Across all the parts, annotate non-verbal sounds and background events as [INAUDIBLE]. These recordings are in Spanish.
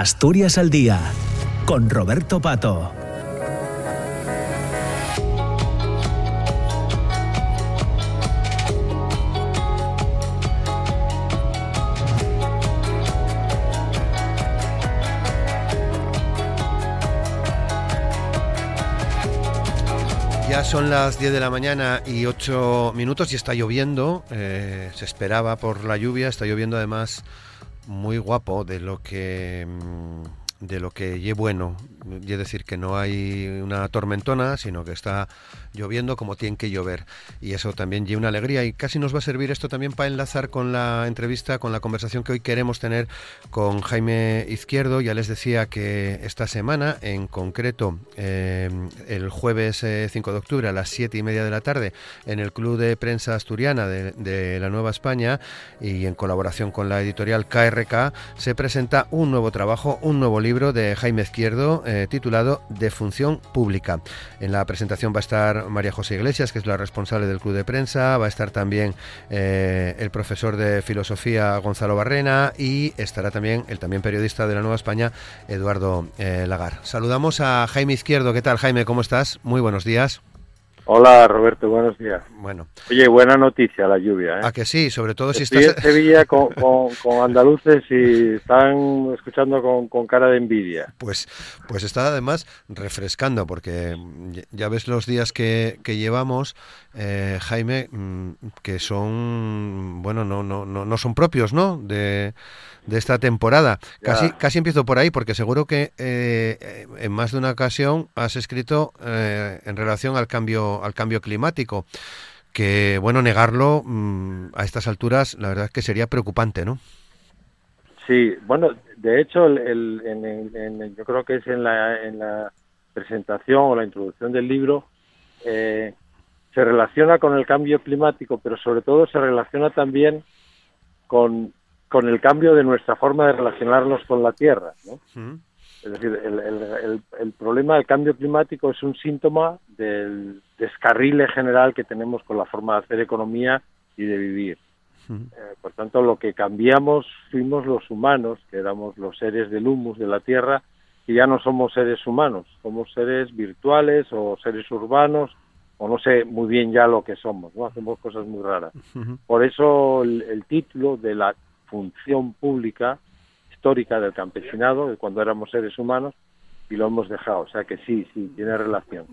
Asturias al Día, con Roberto Pato. Ya son las 10 de la mañana y 8 minutos y está lloviendo. Eh, se esperaba por la lluvia, está lloviendo además muy guapo de lo que mm, de lo que es bueno, es decir, que no hay una tormentona, sino que está lloviendo como tiene que llover. Y eso también lleva una alegría y casi nos va a servir esto también para enlazar con la entrevista, con la conversación que hoy queremos tener con Jaime Izquierdo. Ya les decía que esta semana, en concreto eh, el jueves 5 eh, de octubre a las 7 y media de la tarde, en el Club de Prensa Asturiana de, la Nueva España y en colaboración con la editorial KRK, se presenta un nuevo trabajo, un nuevo libro de Jaime Izquierdo eh, titulado De Función Pública. En la presentación va a estar María José Iglesias, que es la responsable del Club de Prensa, va a estar también eh, el profesor de filosofía Gonzalo Barrena y estará también el también periodista de la Nueva España, Eduardo eh, Lagar. Saludamos a Jaime Izquierdo. ¿Qué tal, Jaime? ¿Cómo estás? Muy buenos días. Hola Roberto, buenos días. Bueno. Oye, buena noticia la lluvia. ¿eh? A que sí, sobre todo si estás... en Sevilla [LAUGHS] con, andaluces y están escuchando con, cara de envidia. Pues, pues está además refrescando, porque ya ves los días que, que llevamos, eh, Jaime, mm, que son, bueno, no, no, no, no son propios, ¿no? De de esta temporada. Casi, casi empiezo por ahí, porque seguro que eh, en más de una ocasión has escrito eh, en relación al cambio, al cambio climático. Que, bueno, negarlo mm, a estas alturas, la verdad es que sería preocupante, ¿no? Sí, bueno, de hecho, el, yo creo que es en la, en la presentación o la introducción del libro, eh, se relaciona con el cambio climático, pero sobre todo se relaciona también con con el cambio de nuestra forma de relacionarnos con la Tierra. ¿no? Es decir, el, el, el, problema del cambio climático es un síntoma del descarrile general que tenemos con la forma de hacer economía y de vivir. Eh, por tanto, lo que cambiamos fuimos los humanos, que éramos los seres del humus de la Tierra, y ya no somos seres humanos, somos seres virtuales o seres urbanos, o no sé muy bien ya lo que somos, ¿no? Hacemos cosas muy raras. Por eso el título de la función pública histórica del campesinado, de cuando éramos seres humanos, y lo hemos dejado. O sea que sí, sí, tiene relación.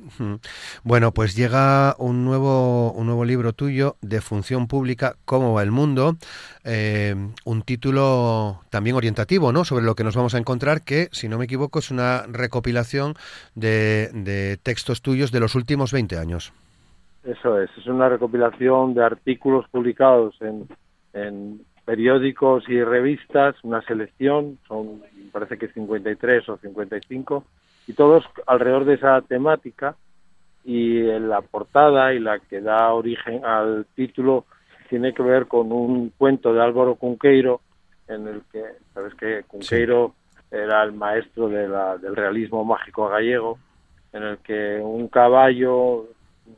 Bueno, pues llega un nuevo, un nuevo libro tuyo de función pública, ¿Cómo va el mundo? Eh, un título también orientativo, ¿no? Sobre lo que nos vamos a encontrar, que, si no me equivoco, es una recopilación de, de textos tuyos de los últimos 20 años. Eso es, es una recopilación de artículos publicados en, en periódicos y revistas, una selección, son parece que 53 o 55, y todos alrededor de esa temática, y en la portada y la que da origen al título tiene que ver con un cuento de Álvaro Cunqueiro, en el que, sabes que Cunqueiro era el maestro de la, del realismo mágico gallego, en el que un caballo,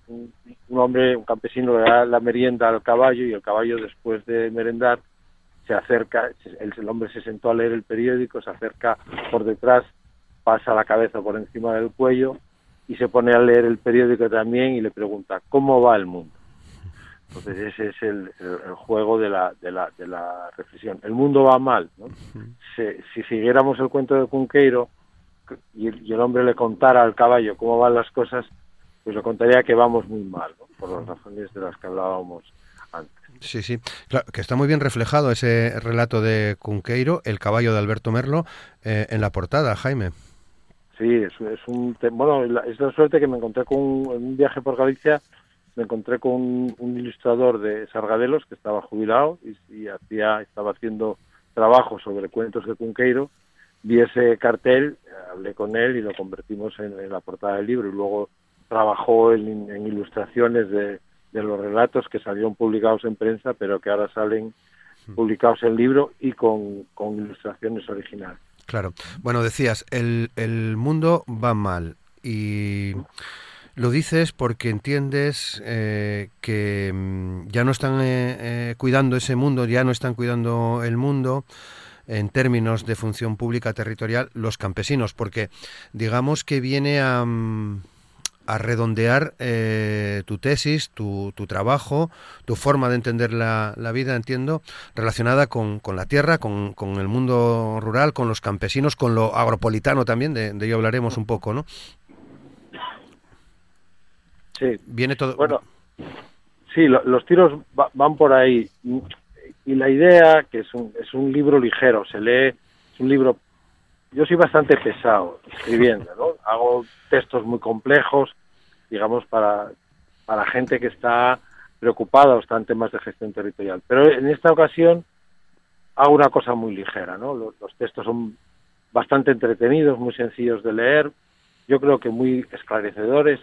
un hombre, un campesino le da la merienda al caballo y el caballo después de merendar se acerca, el, hombre se sentó a leer el periódico, se acerca por detrás, pasa la cabeza por encima del cuello y se pone a leer el periódico también y le pregunta, ¿cómo va el mundo? Entonces ese es el, juego de la, de, la, de la reflexión. El mundo va mal. ¿no? Si, siguiéramos el cuento de Cunqueiro y, el hombre le contara al caballo cómo van las cosas, pues le contaría que vamos muy mal, por las razones de las que hablábamos Sí, sí, claro, que está muy bien reflejado ese relato de Cunqueiro, el caballo de Alberto Merlo, eh, en la portada, Jaime. Sí, es, es un bueno, es la suerte que me encontré con un, en un viaje por Galicia, me encontré con un, ilustrador de Sargadelos que estaba jubilado y, hacía, estaba haciendo trabajo sobre cuentos de Cunqueiro, vi ese cartel, hablé con él y lo convertimos en, la portada del libro y luego trabajó en ilustraciones de, de los relatos que salieron publicados en prensa, pero que ahora salen hmm. publicados en libro y con, ilustraciones originales. Claro. Bueno, decías, el, el mundo va mal y lo dices porque entiendes eh, que mm, ya no están eh, eh, cuidando ese mundo, ya no están cuidando el mundo. en términos de función pública territorial los campesinos, porque digamos que viene a, mm, a redondear eh, tu tesis, tu, tu, trabajo, tu forma de entender la, la vida, entiendo, relacionada con, con la tierra, con, con, el mundo rural, con los campesinos, con lo agropolitano también, de, de ello hablaremos un poco, ¿no? Sí. Viene todo. Bueno, sí, lo, los tiros va, van por ahí. Y la idea, que es un, es un libro ligero, se lee, es un libro yo soy bastante pesado escribiendo, ¿no? Hago textos muy complejos, digamos, para, para gente que está preocupada o está en temas de gestión territorial. Pero en esta ocasión hago una cosa muy ligera, ¿no? Los, textos son bastante entretenidos, muy sencillos de leer, yo creo que muy esclarecedores.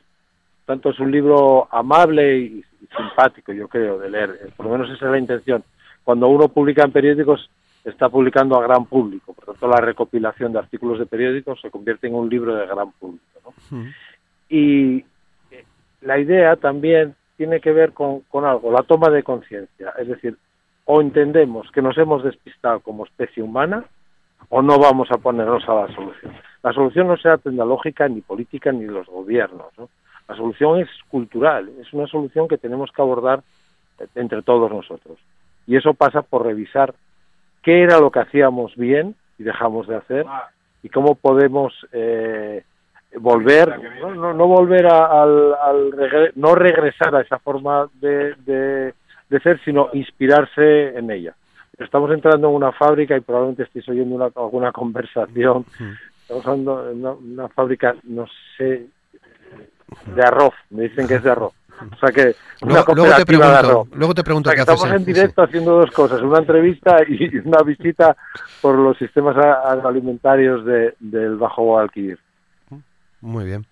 Tanto es un libro amable y simpático, yo creo, de leer. Por lo menos esa es la intención. Cuando uno publica en periódicos está publicando a gran público. Por tanto, la recopilación de artículos de periódicos se convierte en un libro de gran público. ¿no? Mm. Y la idea también tiene que ver con, con algo, la toma de conciencia. Es decir, o entendemos que nos hemos despistado como especie humana o no vamos a ponernos a la solución. La solución no será tecnológica, ni política, ni los gobiernos. ¿no? La solución es cultural, es una solución que tenemos que abordar entre todos nosotros. Y eso pasa por revisar qué era lo que hacíamos bien y dejamos de hacer y cómo podemos eh, volver, no, no, no volver a, al, al regre no regresar a esa forma de, de, de, ser, sino inspirarse en ella. Estamos entrando en una fábrica y probablemente estéis oyendo una, alguna conversación. Estamos hablando en una, una fábrica, no sé, de arroz, me dicen que es de arroz. O sea que una luego, luego te pregunto, luego te pregunto o sea, que estamos en directo sí. haciendo dos cosas, una entrevista y [LAUGHS] una visita por los sistemas agroalimentarios de, del Bajo Guadalquivir. Muy bien.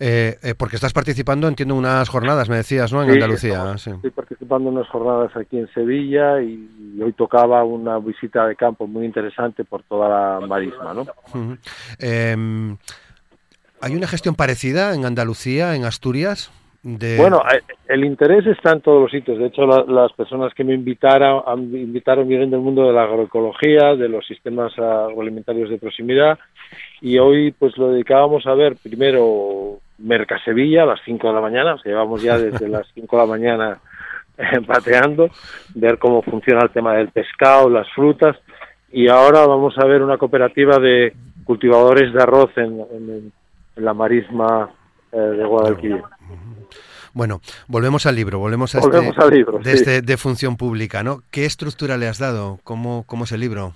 Eh, eh, porque estás participando, entiendo, unas jornadas, me decías, ¿no? En sí, Andalucía. Estamos, sí. Estoy participando en unas jornadas aquí en Sevilla y hoy tocaba una visita de campo muy interesante por toda la marisma, ¿no? Uh -huh. eh, ¿Hay una gestión parecida en Andalucía, en Asturias? De... Bueno, eh, el interés está en todos los sitios. De hecho, la, las personas que me invitaron, me invitaron vienen del mundo de la agroecología, de los sistemas agroalimentarios de proximidad, y hoy pues lo dedicábamos a ver primero Mercasevilla a las 5 de la mañana, o sea, llevamos ya desde [LAUGHS] las 5 de la mañana eh, pateando, ver cómo funciona el tema del pescado, las frutas, y ahora vamos a ver una cooperativa de cultivadores de arroz en, en, en la marisma eh, de Guadalquivir. Bueno, volvemos al libro, volvemos a volvemos este, al libro, de, sí. este, de función pública, ¿no? ¿Qué estructura le has dado? ¿Cómo, cómo es el libro?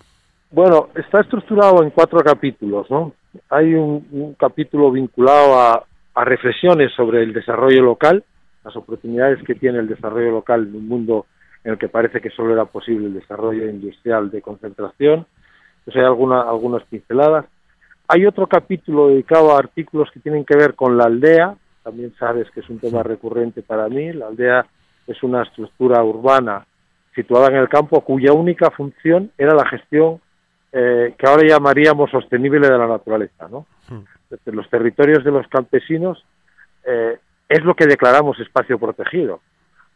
Bueno, está estructurado en cuatro capítulos, ¿no? Hay un, un capítulo vinculado a, a, reflexiones sobre el desarrollo local, las oportunidades que tiene el desarrollo local en un mundo en el que parece que solo era posible el desarrollo industrial de concentración. Pues hay alguna, algunas pinceladas. Hay otro capítulo dedicado a artículos que tienen que ver con la aldea, también sabes que es un tema recurrente para mí. La aldea es una estructura urbana situada en el campo cuya única función era la gestión eh, que ahora llamaríamos sostenible de la naturaleza. ¿no? Los territorios de los campesinos eh, es lo que declaramos espacio protegido.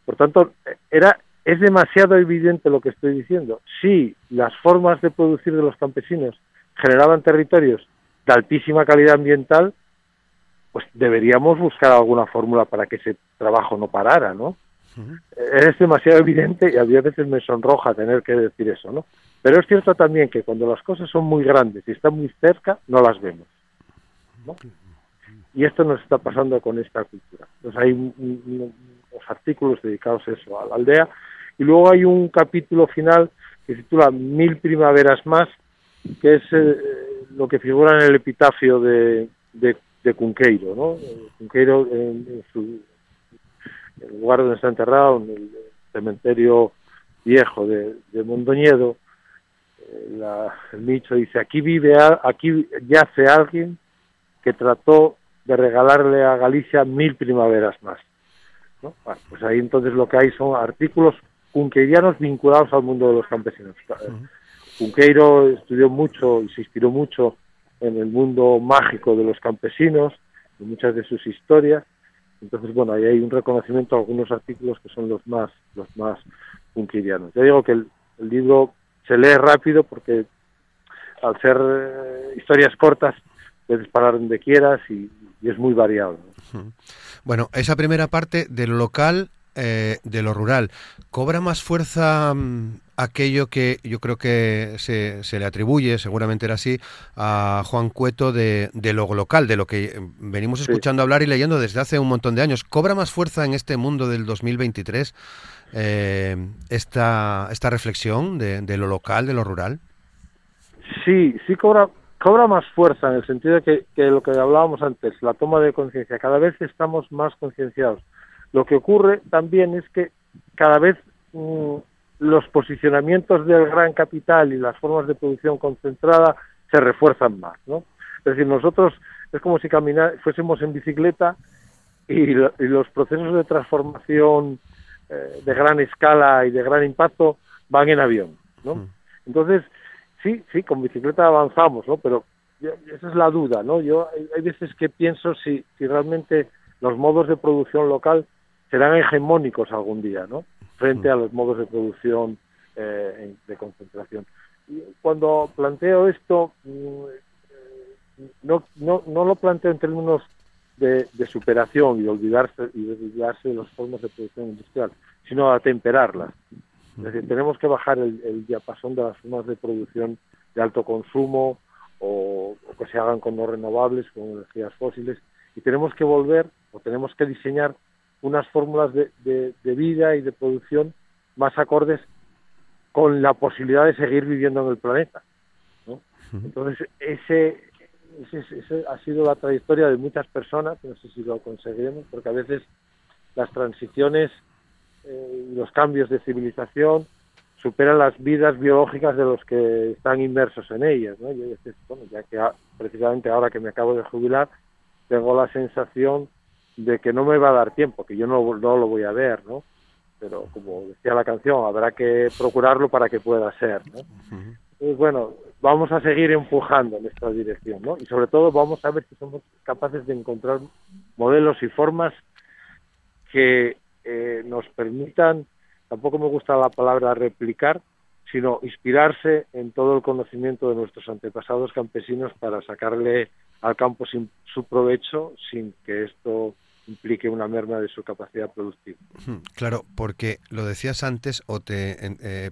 Por tanto, era, es demasiado evidente lo que estoy diciendo. Si las formas de producir de los campesinos generaban territorios de altísima calidad ambiental, pues deberíamos buscar alguna fórmula para que ese trabajo no parara, ¿no? Uh -huh. Es demasiado evidente y a veces me sonroja tener que decir eso, ¿no? Pero es cierto también que cuando las cosas son muy grandes y están muy cerca, no las vemos, ¿no? Y esto nos está pasando con esta cultura. Entonces hay unos artículos dedicados a eso, a la aldea, y luego hay un capítulo final que se titula Mil primaveras más, que es eh, lo que figura en el epitafio de, de de Cunqueiro, ¿no? Cunqueiro en, su el lugar donde está enterrado, en el cementerio viejo de, de Mondoñedo, eh, la, el nicho dice aquí vive, aquí yace alguien que trató de regalarle a Galicia mil primaveras más. ¿no? Bueno, pues ahí entonces lo que hay son artículos cunqueirianos vinculados al mundo de los campesinos. Cunqueiro estudió mucho y se inspiró mucho en el mundo mágico de los campesinos, en muchas de sus historias. Entonces, bueno, ahí hay un reconocimiento a algunos artículos que son los más, los más punquirianos. Ya digo que el, el libro se lee rápido porque al ser eh, historias cortas, puedes parar donde quieras y, es muy variado. Bueno, esa primera parte de lo local, eh, de lo rural, ¿cobra más fuerza mm, aquello que yo creo que se, se, le atribuye, seguramente era así, a Juan Cueto de, de lo local, de lo que venimos escuchando hablar y leyendo desde hace un montón de años. ¿Cobra más fuerza en este mundo del 2023 eh, esta, esta reflexión de, de, lo local, de lo rural? Sí, sí cobra, cobra más fuerza en el sentido de que, que lo que hablábamos antes, la toma de conciencia. Cada vez estamos más concienciados. Lo que ocurre también es que cada vez... Mm, los posicionamientos del gran capital y las formas de producción concentrada se refuerzan más, ¿no? Es decir, nosotros es como si caminar, fuésemos en bicicleta y, los procesos de transformación eh, de gran escala y de gran impacto van en avión, ¿no? Mm. Entonces, sí, sí, con bicicleta avanzamos, ¿no? Pero esa es la duda, ¿no? Yo hay, veces que pienso si, si realmente los modos de producción local serán hegemónicos algún día, ¿no? Frente a los modos de producción eh, de concentración. Cuando planteo esto, mm, no, no, no lo planteo en términos de, superación y olvidarse, y olvidarse de las formas de producción industrial, sino a temperarlas. Es decir, tenemos que bajar el, diapasón de las formas de producción de alto consumo o, o, que se hagan con no renovables, con energías fósiles, y tenemos que volver o tenemos que diseñar unas fórmulas de, de, vida y de producción más acordes con la posibilidad de seguir viviendo en el planeta. ¿no? Entonces, ese, ese, ha sido la trayectoria de muchas personas, no sé si lo conseguiremos, porque a veces las transiciones eh, y los cambios de civilización superan las vidas biológicas de los que están inmersos en ellas. ¿no? Bueno, ya que precisamente ahora que me acabo de jubilar, tengo la sensación de que no me va a dar tiempo, que yo no, no lo voy a ver, ¿no? Pero como decía la canción, habrá que procurarlo para que pueda ser, ¿no? Entonces, bueno, vamos a seguir empujando en esta dirección, ¿no? Y sobre todo vamos a ver si somos capaces de encontrar modelos y formas que eh, nos permitan, tampoco me gusta la palabra replicar, sino inspirarse en todo el conocimiento de nuestros antepasados campesinos para sacarle al campo sin, su provecho sin que esto implique una merma de su capacidad productiva. Claro, porque lo decías antes, o te eh,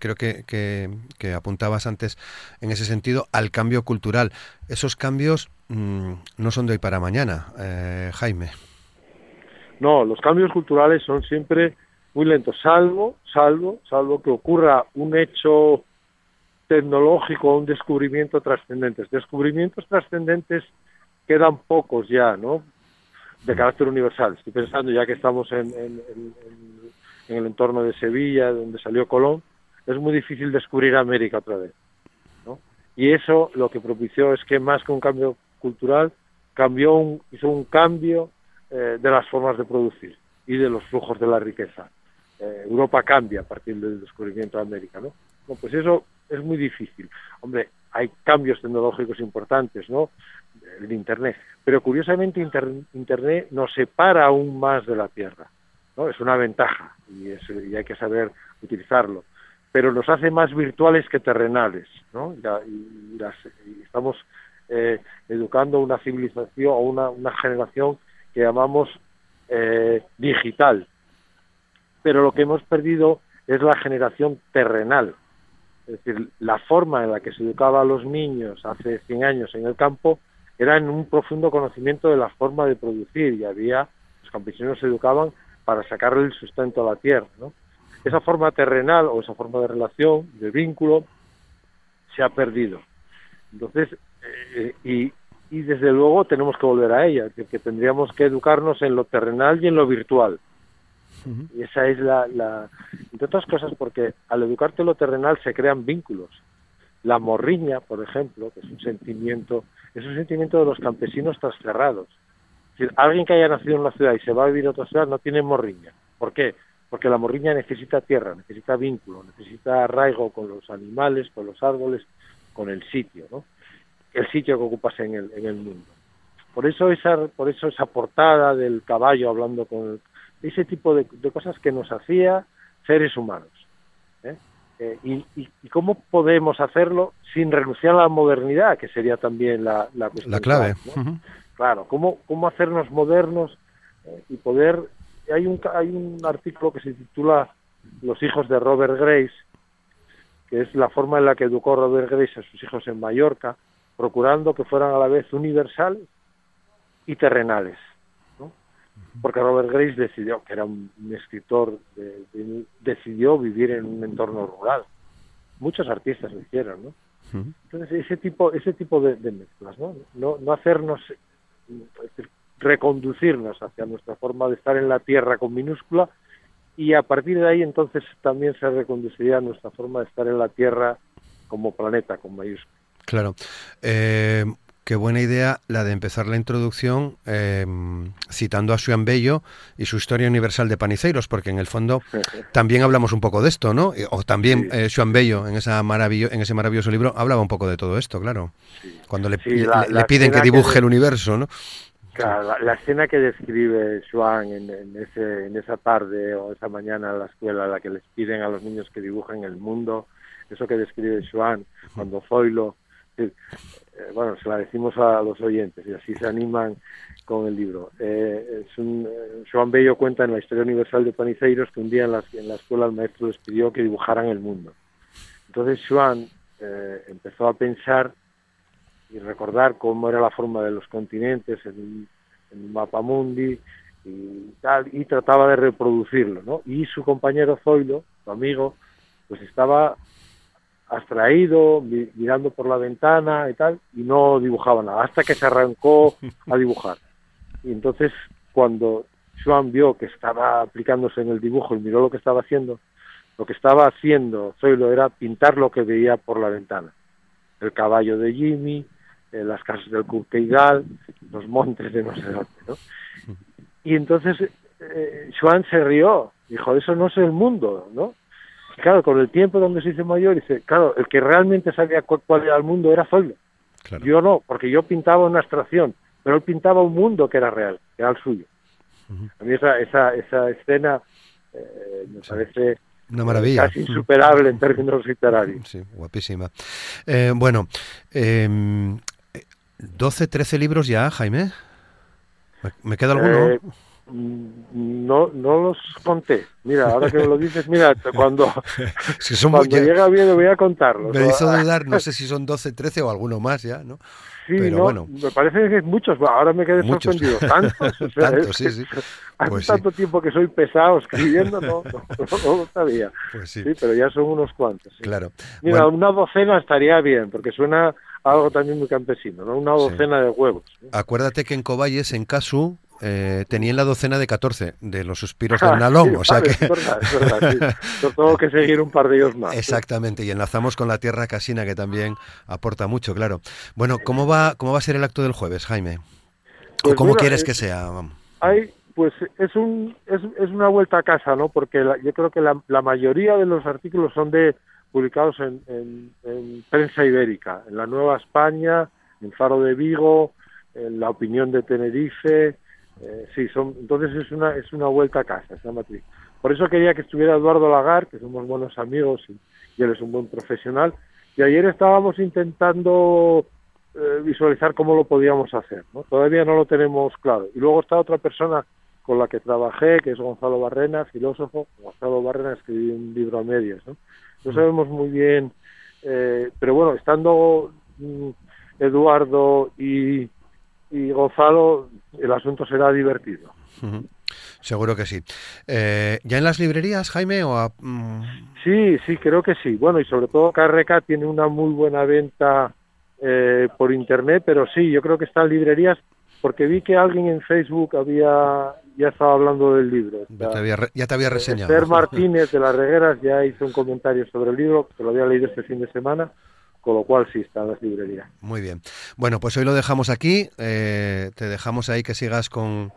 creo que, que, apuntabas antes en ese sentido al cambio cultural. Esos cambios mm, no son de hoy para mañana, eh, Jaime. No, los cambios culturales son siempre muy lentos, salvo, salvo, salvo que ocurra un hecho tecnológico, un descubrimiento trascendente. Descubrimientos trascendentes quedan pocos ya, ¿no? De carácter universal. Estoy pensando, ya que estamos en, el entorno de Sevilla, donde salió Colón, es muy difícil descubrir América otra vez. ¿no? Y eso lo que propició es que más que un cambio cultural, cambió un, hizo un cambio eh, de las formas de producir y de los flujos de la riqueza. Eh, Europa cambia a partir del descubrimiento de América, ¿no? no pues eso es muy difícil. Hombre, hay cambios tecnológicos importantes, ¿no? El Internet. Pero curiosamente Internet nos separa aún más de la Tierra, ¿no? Es una ventaja y, hay que saber utilizarlo. Pero nos hace más virtuales que terrenales, ¿no? Y, estamos eh, educando una civilización o una, generación que llamamos eh, digital. Pero lo que hemos perdido es la generación terrenal, es decir, la forma en la que se educaba a los niños hace 100 años en el campo era en un profundo conocimiento de la forma de producir y había, los campesinos se educaban para sacarle el sustento a la tierra. ¿no? Esa forma terrenal o esa forma de relación, de vínculo, se ha perdido. Entonces, eh, y, y desde luego tenemos que volver a ella, que, que tendríamos que educarnos en lo terrenal y en lo virtual. Y esa es la, la, entre otras cosas, porque al educarte lo terrenal se crean vínculos. La morriña, por ejemplo, que es un sentimiento, es un sentimiento de los campesinos trasterrados. Es decir, alguien que haya nacido en una ciudad y se va a vivir a otra ciudad no tiene morriña. ¿Por qué? Porque la morriña necesita tierra, necesita vínculo, necesita arraigo con los animales, con los árboles, con el sitio, ¿no? El sitio que ocupas en el, en el mundo. Por eso esa, por eso esa portada del caballo hablando con el, ese tipo de, cosas que nos hacía seres humanos. ¿eh? Eh, y, cómo podemos hacerlo sin renunciar a la modernidad, que sería también la, la cuestión. La clave. Claro, ¿cómo, cómo hacernos modernos eh, y poder... Hay un, hay un artículo que se titula Los hijos de Robert Grace, que es la forma en la que educó Robert Grace a sus hijos en Mallorca, procurando que fueran a la vez universales y terrenales. Porque Robert Grace decidió, que era un, escritor, decidió vivir en un entorno rural. Muchos artistas lo hicieron, ¿no? Entonces ese tipo, ese tipo de, mezclas, ¿no? ¿no? No hacernos reconducirnos hacia nuestra forma de estar en la Tierra con minúscula y a partir de ahí entonces también se reconduciría nuestra forma de estar en la Tierra como planeta con mayúscula. Claro. Eh, qué buena idea la de empezar la introducción eh, citando a Xuan Bello y su historia universal de Paniceiros, porque en el fondo [LAUGHS] también hablamos un poco de esto, ¿no? O también sí. eh, Bello en, esa maravillo, en ese maravilloso libro hablaba un poco de todo esto, claro. Cuando le, le, piden que dibuje el universo, ¿no? la, escena que describe Joan en, en, ese, en esa tarde o esa mañana en la escuela, la que les piden a los niños que dibujen el mundo, eso que describe Joan cuando Zoilo, eh, bueno, se la decimos a los oyentes y así se animan con el libro. Eh, es un, Joan Bello cuenta en la Historia Universal de Paniceiros que un día en la, escuela el maestro les pidió que dibujaran el mundo. Entonces Joan eh, empezó a pensar y recordar cómo era la forma de los continentes en, en un mapa mundi y tal, y trataba de reproducirlo, ¿no? Y su compañero Zoilo, su amigo, pues estaba abstraído, mirando por la ventana y tal, y no dibujaba nada, hasta que se arrancó a dibujar. Y entonces, cuando Joan vio que estaba aplicándose en el dibujo y miró lo que estaba haciendo, lo que estaba haciendo Zoilo era pintar lo que veía por la ventana. El caballo de Jimmy, eh, las casas del Curqueigal, los montes de no sé dónde, ¿no? Y entonces eh, Joan se rió, dijo, eso no es el mundo, ¿no? Claro, con el tiempo donde se hizo mayor, dice, claro, el que realmente sabía cuál, era el mundo era Zoilo. Claro. Yo no, porque yo pintaba una abstracción, pero él pintaba un mundo que era real, que era el suyo. Uh -huh. A mí esa, esa, esa escena eh, me parece una maravilla. Casi insuperable en términos literarios. Sí, guapísima. Eh, bueno, eh, 12, 13 libros ya, Jaime. ¿Me queda alguno? No, no los conté. Mira, ahora que me lo dices, mira, cuando, [LAUGHS] son cuando ya, llega bien voy a contarlos. Me hizo [LAUGHS] dudar, no sé si son 12, 13 o alguno más ya, ¿no? Sí, Pero no, bueno. me parece que es muchos. Ahora me quedé muchos. sorprendido. ¿Tantos? [LAUGHS] O sea, Tantos, sí, sí. Hace Pues tanto sí. tiempo que soy pesado escribiendo, no, no, no, no lo sabía. Pues sí. Sí, pero ya son unos cuantos. sí. Claro. Mira, Bueno, una docena estaría bien, porque suena algo también muy campesino, ¿no? Una docena de huevos. acuérdate que en Cobayes, en Casu, eh, tenían la docena de 14 de los suspiros [LAUGHS] del Nalón. sí, o sea que. Es verdad, es verdad, sí. Yo tengo que seguir un par de ellos más. Exactamente, y enlazamos con la tierra casina que también aporta mucho, claro. Bueno, ¿cómo va, cómo va a ser el acto del jueves, Jaime? ¿O Pues cómo mira, quieres es- que sea? Hay, pues es un es, es una vuelta a casa, ¿no? Porque la- yo creo que la, la mayoría de los artículos son de publicados en, en- en prensa ibérica, en la Nueva España, en Faro de Vigo, en La Opinión de Tenerife, eh, sí, son entonces es una es una vuelta a casa, es la matriz. Por eso quería que estuviera Eduardo Lagar, que somos buenos amigos y, y él es un buen profesional. Y ayer estábamos intentando eh, visualizar cómo lo podíamos hacer. ¿no? Todavía no lo tenemos claro. Y luego está otra persona con la que trabajé, que es Gonzalo Barrena, filósofo. Gonzalo Barrena escribió un libro a medias. No, no sabemos muy bien, eh, pero bueno, estando mm, Eduardo y, y Gonzalo, el asunto será divertido. Seguro que sí. Eh, ¿Ya en las librerías, Jaime? O a- mm, Sí, sí, creo que sí. Bueno, y sobre todo KRK tiene una muy buena venta eh, por internet, pero sí, yo creo que está en librerías porque vi que alguien en Facebook había ya estaba hablando del libro. O ya, te había, ya te había reseñado. Esther Martínez de las Regueras ya hizo un comentario sobre el libro, que lo había leído este fin de semana, con lo cual sí está en las librerías. Muy bien. Bueno, pues hoy lo dejamos aquí. eh, te dejamos ahí que sigas con,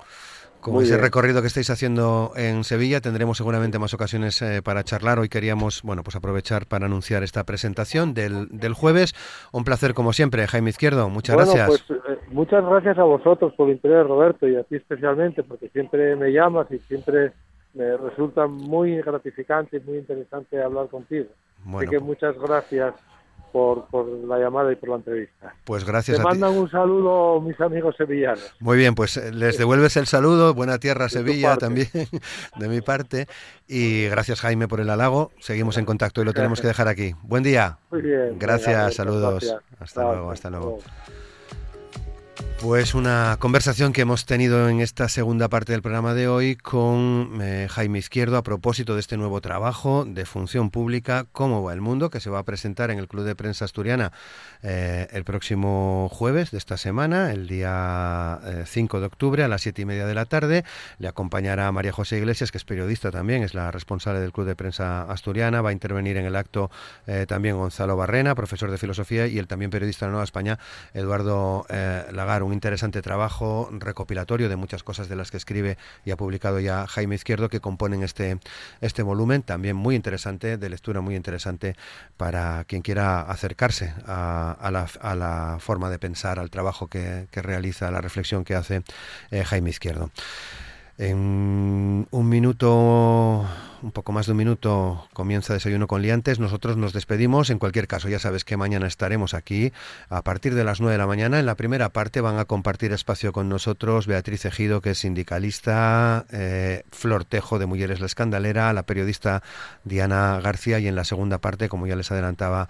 con Muy ese bien. recorrido que estáis haciendo en Sevilla. Tendremos seguramente más ocasiones eh, para charlar. Hoy queríamos, bueno, pues aprovechar para anunciar esta presentación del, del jueves. Un placer como siempre, Jaime Izquierdo. Muchas bueno, gracias. pues eh, muchas gracias a vosotros por el interés, Roberto, y a ti especialmente, porque siempre me llamas y siempre me resulta muy gratificante y muy interesante hablar contigo. Así que muchas gracias por, por, la llamada y por la entrevista. Pues gracias Te mandan un saludo mis amigos sevillanos. Muy bien, pues eh, les devuelves el saludo. Buena tierra, Sevilla, también, [LAUGHS] de mi parte. Y gracias, Jaime, por el halago. Seguimos en contacto y lo tenemos que dejar aquí. Buen día. Muy bien. Gracias, saludos. Hasta luego, hasta luego. Pues una conversación que hemos tenido en esta segunda parte del programa de hoy con eh, Jaime Izquierdo a propósito de este nuevo trabajo de función pública, Cómo va el mundo, que se va a presentar en el Club de Prensa Asturiana eh, el próximo jueves de esta semana, el día 5 eh, de octubre a las siete y media de la tarde. Le acompañará María José Iglesias, que es periodista también, es la responsable del Club de Prensa Asturiana. Va a intervenir en el acto también Gonzalo Barrena, profesor de filosofía, y el también periodista de Nueva España, Eduardo Lagar un interesante trabajo recopilatorio de muchas cosas de las que escribe y ha publicado ya Jaime Izquierdo que componen este, este volumen, también muy interesante, de lectura muy interesante para quien quiera acercarse a, la, forma de pensar, al trabajo que, realiza, a la reflexión que hace eh, Jaime Izquierdo. En un minuto, un poco más de un minuto, comienza Desayuno con Liantes. Nosotros nos despedimos. En cualquier caso, ya sabes que mañana estaremos aquí a partir de las 9 de la mañana. En la primera parte van a compartir espacio con nosotros Beatriz Ejido, que es sindicalista, eh, Flor Tejo de Mujeres la Escandalera, la periodista Diana García y en la segunda parte, como ya les adelantaba,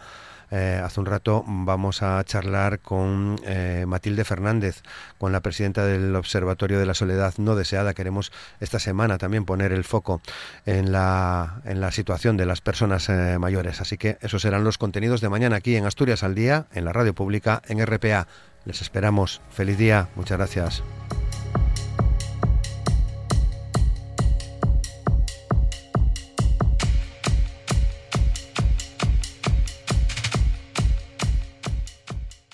eh, hace un rato vamos a charlar con eh, Matilde Fernández, con la presidenta del Observatorio de la Soledad No Deseada. Queremos esta semana también poner el foco en la, en la situación de las personas eh, mayores. Así que esos serán los contenidos de mañana aquí en Asturias al Día, en la radio pública, en RPA. Les esperamos. Feliz día. Muchas gracias.